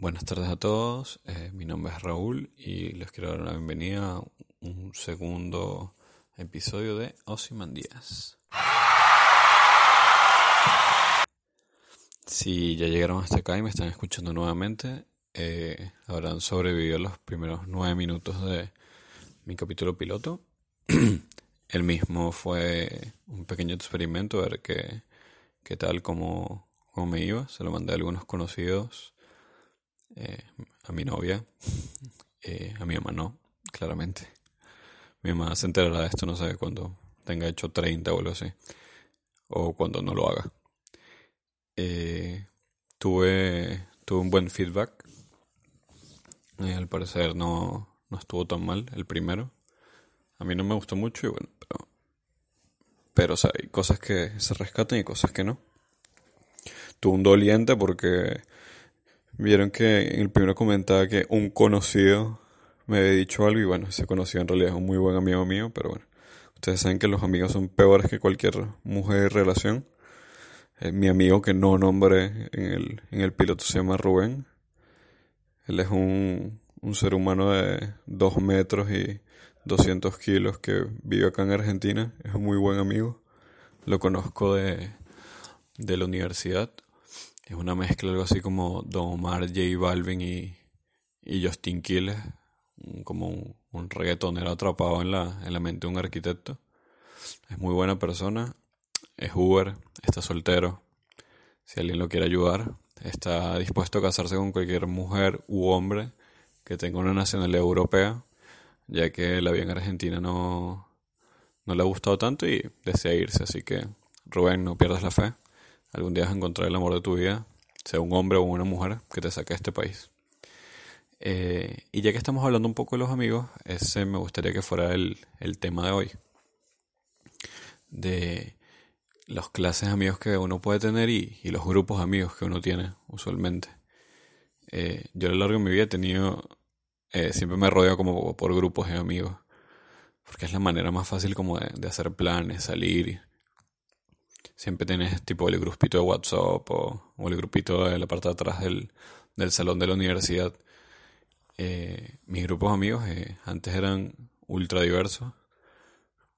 Buenas tardes a todos, eh, mi nombre es Raúl y les quiero dar la bienvenida a un segundo episodio de Osimandías. Si ya llegaron hasta acá y me están escuchando nuevamente, eh, habrán sobrevivido los primeros nueve minutos de mi capítulo piloto. El mismo fue un pequeño experimento, a ver qué, qué tal, cómo, cómo me iba. Se lo mandé a algunos conocidos eh, a mi novia, eh, a mi mamá no, claramente. Mi mamá se enterará de esto, no sé, cuando tenga hecho 30 o algo así, o cuando no lo haga. Eh, tuve, tuve un buen feedback. al parecer no, no estuvo tan mal el primero. A mí no me gustó mucho y bueno, pero, pero hay cosas que se rescatan y cosas que no. Tuve un doliente porque Vieron que en el primero comentaba que un conocido me había dicho algo y bueno, ese conocido en realidad es un muy buen amigo mío, pero bueno, ustedes saben que los amigos son peores que cualquier mujer de relación. Eh, mi amigo que no nombré en el, en el piloto se llama Rubén. Él es un, un ser humano de 2 metros y 200 kilos que vive acá en Argentina. Es un muy buen amigo. Lo conozco de, de la universidad. Es una mezcla, algo así como Don Omar, J Balvin y, y Justin Quiles, como un, un, reggaetonero atrapado en la, en la mente de un arquitecto. Es muy buena persona, es Uber, está soltero. Si alguien lo quiere ayudar, está dispuesto a casarse con cualquier mujer u hombre que tenga una nacionalidad europea, ya que la vida en Argentina no, no le ha gustado tanto y desea irse. Así que, Rubén, no pierdas la fe. Algún día vas a encontrar el amor de tu vida, sea un hombre o una mujer que te saque a este país. Eh, y ya que estamos hablando un poco de los amigos, ese me gustaría que fuera el, tema de hoy. De las clases de amigos que uno puede tener y, los grupos de amigos que uno tiene usualmente. Eh, yo a lo largo de mi vida he tenido, eh, siempre me rodeo como por grupos de amigos, porque es la manera más fácil como de, de hacer planes, salir siempre tienes tipo el grupito de WhatsApp o, el grupito de la parte de atrás del, salón de la universidad. Eh, mis grupos amigos eh, antes eran ultra diversos.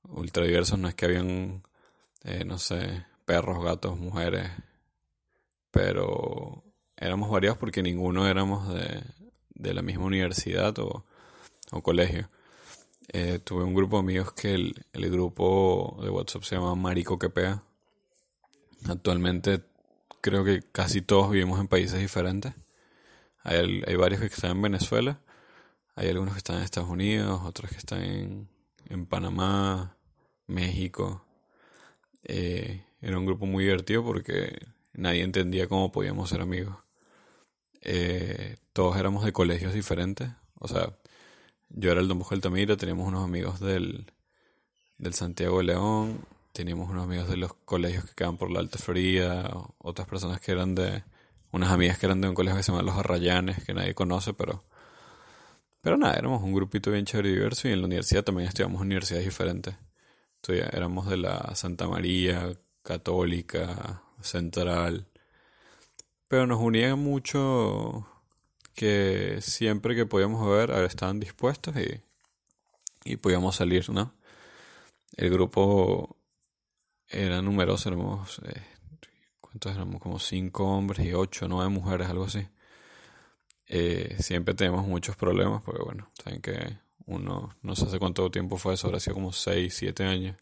Ultra diversos no es que habían, eh, no sé, perros, gatos, mujeres, pero éramos variados porque ninguno éramos de, de la misma universidad o, o colegio. tuve un grupo de amigos que el, el grupo de WhatsApp se llama Marico Quepea Actualmente creo que casi todos vivimos en países diferentes. Hay, varios que están en Venezuela, hay algunos que están en Estados Unidos, otros que están en, en Panamá, México. Eh, era un grupo muy divertido porque nadie entendía cómo podíamos ser amigos. Eh, todos éramos de colegios diferentes. O sea, yo era el Don Bosco Altamira, teníamos unos amigos del, del Santiago de León, teníamos unos amigos de los colegios que quedaban por la Alta Florida, otras personas que eran de, unas amigas que eran de un colegio que se llama Los Arrayanes, que nadie conoce, pero, pero nada, éramos un grupito bien chévere y diverso y en la universidad también estudiamos universidades diferentes. éramos de la Santa María, Católica, Central, pero nos unían mucho que siempre que podíamos ver estaban dispuestos y, y podíamos salir, ¿no? El grupo era numeroso, éramos, eh, ¿cuántos éramos? Como cinco hombres y ocho, nueve mujeres, algo así. Eh, siempre tenemos muchos problemas porque, bueno, saben que uno, no sé hace cuánto tiempo fue eso, ahora sido como seis, siete años.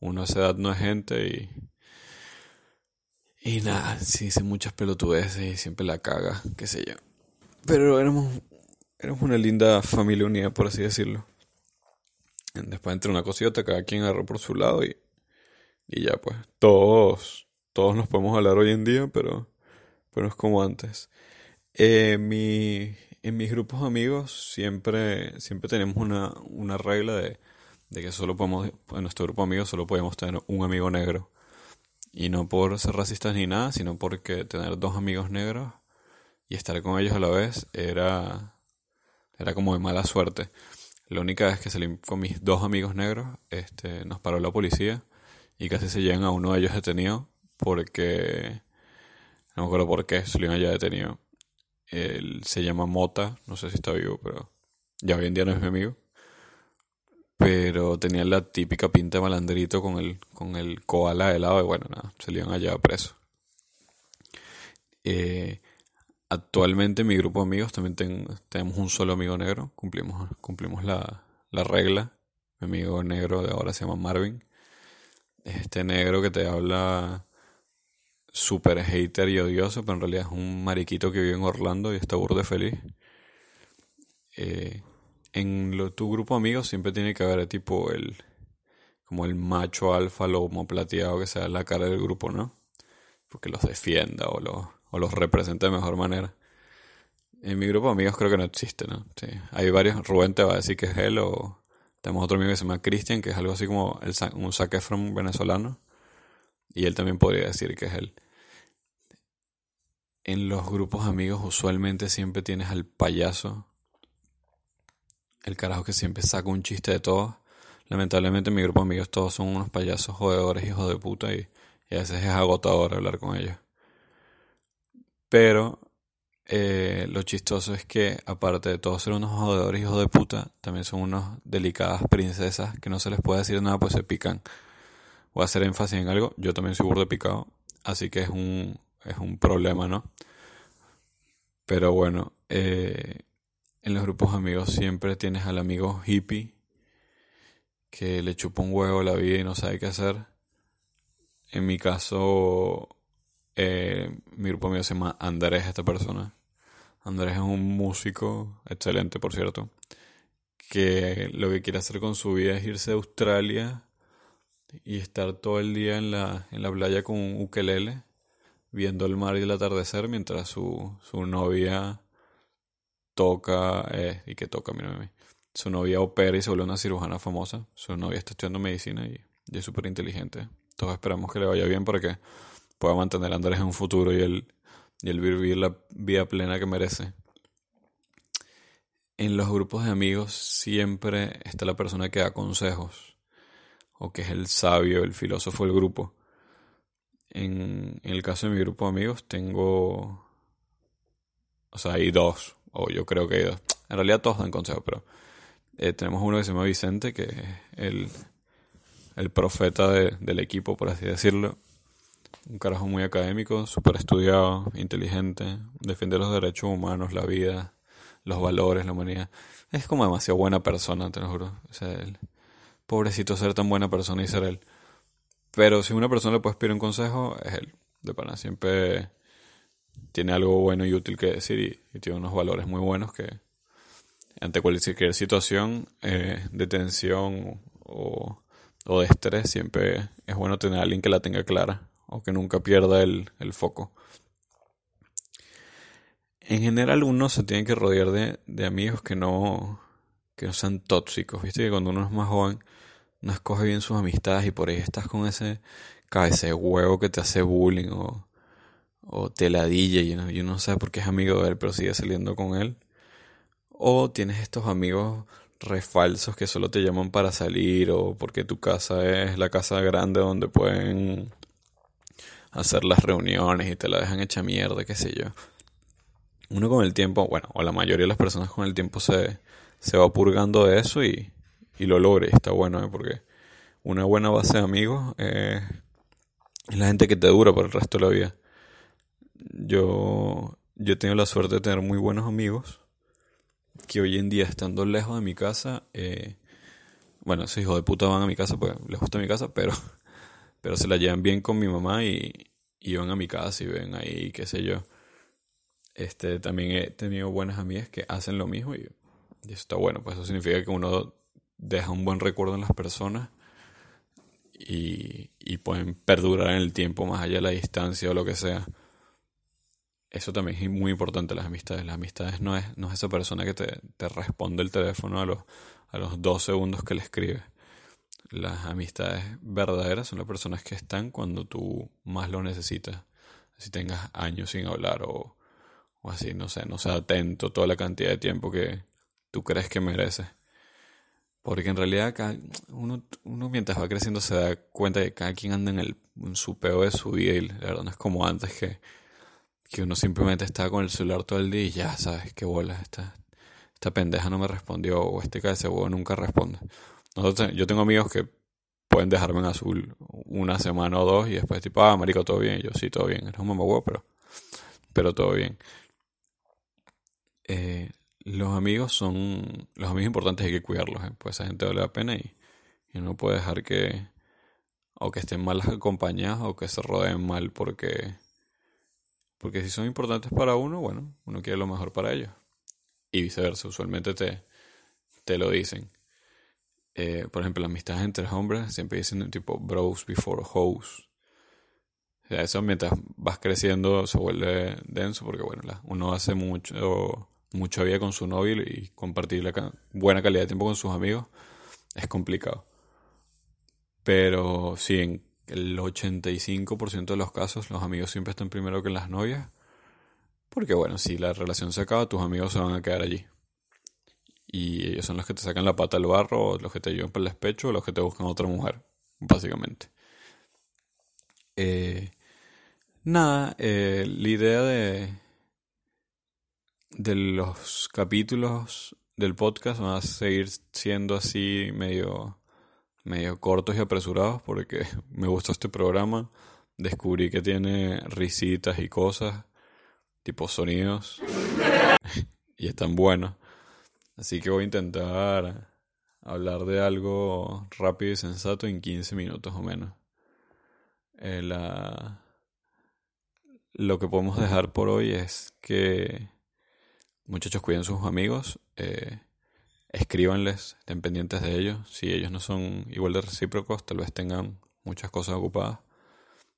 Uno a esa edad no es gente y... Y nada, sí hice muchas pelotudeces y siempre la caga, qué sé yo. Pero éramos, éramos una linda familia unida, por así decirlo. Después entre una cosita, cada quien agarró por su lado y y ya pues, todos, todos nos podemos hablar hoy en día, pero, pero es como antes. Eh, mi, en mis grupos amigos siempre, siempre tenemos una, una regla de, de que solo podemos, en nuestro grupo de amigos solo podemos tener un amigo negro. Y no por ser racistas ni nada, sino porque tener dos amigos negros y estar con ellos a la vez era, era como de mala suerte. La única vez que salí con mis dos amigos negros, este, nos paró la policía y casi se llevan a uno de ellos detenido porque no me acuerdo por qué se lo ya detenido Él se llama Mota, no sé si está vivo, pero ya hoy en día no es mi amigo. Pero tenía la típica pinta de malandrito con el, con el koala de lado y bueno, nada, se le iban allá preso. Eh, actualmente mi grupo de amigos también tenemos un solo amigo negro, cumplimos, cumplimos la, la regla. Mi amigo negro de ahora se llama Marvin. Este negro que te habla super hater y odioso, pero en realidad es un mariquito que vive en Orlando y está burde feliz. Eh, en tu grupo de amigos siempre tiene que haber tipo el como el macho alfa lomo plateado que sea la cara del grupo, ¿no? Porque los defienda o los, o los represente de mejor manera. En mi grupo de amigos creo que no existe, ¿no? Sí. Hay varios, Rubén te va a decir que es él o tenemos otro amigo que se llama Christian, que es algo así como un Zac Efron venezolano. Y él también podría decir que es él. En los grupos amigos usualmente siempre tienes al payaso. El carajo que siempre saca un chiste de todos. Lamentablemente en mi grupo de amigos todos son unos payasos jodedores, hijos de puta. Y, y a veces es agotador hablar con ellos. Pero eh, lo chistoso es que, aparte de todos ser unos jodedores hijos de puta, también son unos delicadas princesas que no se les puede decir nada, pues se pican. Voy a hacer énfasis en algo, yo también soy burdo picado, así que es un, es un problema, ¿no? Pero bueno, eh, en los grupos amigos siempre tienes al amigo hippie que le chupa un huevo la vida y no sabe qué hacer. En mi caso, eh, mi grupo mío se llama Andrés, esta persona. Andrés es un músico excelente, por cierto, que lo que quiere hacer con su vida es irse a Australia y estar todo el día en la, en la playa con un ukelele, viendo el mar y el atardecer mientras su, su novia toca, eh, y que toca, mira, su novia opera y se vuelve una cirujana famosa. Su novia está estudiando medicina y, es súper inteligente. Todos esperamos que le vaya bien porque pueda mantener a Andrés en un futuro y él, y vivir la vida plena que merece. En los grupos de amigos siempre está la persona que da consejos, o que es el sabio, el filósofo del grupo. En, el caso de mi grupo de amigos tengo, o sea, hay dos, o yo creo que hay dos. En realidad todos dan consejos, pero eh, tenemos uno que se llama Vicente, que es el, el profeta del equipo, por así decirlo un carajo muy académico, súper estudiado, inteligente, defiende los derechos humanos, la vida, los valores, la humanidad. Es como demasiado buena persona, te lo juro. O sea, el pobrecito ser tan buena persona y ser él. Pero si una persona le puede pedir un consejo, es él. De pana, siempre tiene algo bueno y útil que decir y, tiene unos valores muy buenos que ante cualquier situación eh, de tensión o, o de estrés siempre es bueno tener a alguien que la tenga clara o que nunca pierda el, foco. En general uno se tiene que rodear de, amigos que no, que no sean tóxicos. Viste que cuando uno es más joven no escoge bien sus amistades y por ahí estás con ese cabeza de huevo que te hace bullying o, o te ladilla y y uno no sabe por qué es amigo de él pero sigue saliendo con él. O tienes estos amigos refalsos que solo te llaman para salir o porque tu casa es la casa grande donde pueden hacer las reuniones y te la dejan hecha mierda, qué sé yo. Uno con el tiempo, bueno, o la mayoría de las personas con el tiempo se, se va purgando de eso y, y lo logra y está bueno, ¿eh? porque una buena base de amigos es la gente que te dura por el resto de la vida. Yo, yo he tenido la suerte de tener muy buenos amigos que hoy en día estando lejos de mi casa, eh, bueno, esos hijos de puta van a mi casa, pues les gusta mi casa, pero pero se la llevan bien con mi mamá y, van a mi casa y ven ahí, qué sé yo. Este, también he tenido buenas amigas que hacen lo mismo y, eso está bueno, pues eso significa que uno deja un buen recuerdo en las personas y, y pueden perdurar en el tiempo más allá de la distancia o lo que sea. Eso también es muy importante, las amistades. Las amistades no es, no es esa persona que te, te responde el teléfono a los, a los dos segundos que le escribes. Las amistades verdaderas son las personas que están cuando tú más lo necesitas. Si tengas años sin hablar o, o así, no sé, no sea atento toda la cantidad de tiempo que tú crees que mereces. Porque en realidad uno, uno mientras va creciendo se da cuenta que cada quien anda en, el, en su peo de su vida y la verdad no es como antes que, que uno simplemente está con el celular todo el día y ya sabes qué bola, esta, esta pendeja no me respondió o este huevo nunca responde. Nosotros, yo tengo amigos que pueden dejarme en azul una semana o dos y después tipo, ah, marico, todo bien. yo, sí, todo bien. Eres un mamagüey, pero, pero todo bien. Eh, los amigos son, los amigos importantes hay que cuidarlos, ¿eh? pues esa gente vale la pena y, y no puede dejar que, o que estén mal acompañados o que se rodeen mal porque, porque si son importantes para uno, bueno, uno quiere lo mejor para ellos. Y viceversa, usualmente te, te lo dicen. Eh, por ejemplo, la amistad entre hombres siempre dicen tipo bros before hoes. O sea, eso mientras vas creciendo se vuelve denso porque, bueno, uno hace mucho, mucha vida con su novio y compartir la buena calidad de tiempo con sus amigos es complicado. Pero sí, en el 85% de los casos los amigos siempre están primero que las novias. Porque, bueno, si la relación se acaba, tus amigos se van a quedar allí y ellos son los que te sacan la pata al barro, los que te llevan por el despecho, los que te buscan otra mujer, básicamente. Eh, nada, eh, la idea de, de los capítulos del podcast van a seguir siendo así medio, medio cortos y apresurados porque me gustó este programa. Descubrí que tiene risitas y cosas, tipo sonidos, y están buenos. Así que voy a intentar hablar de algo rápido y sensato en 15 minutos o menos. Eh, lo que podemos dejar por hoy es que muchachos cuiden sus amigos, eh, escríbanles, estén pendientes de ellos. Si ellos no son igual de recíprocos, tal vez tengan muchas cosas ocupadas.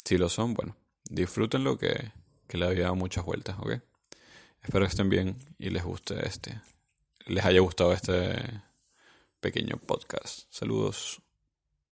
Si lo son, bueno, disfrútenlo que, que le había muchas vueltas, ¿ok? Espero que estén bien y les guste este les haya gustado este pequeño podcast. Saludos.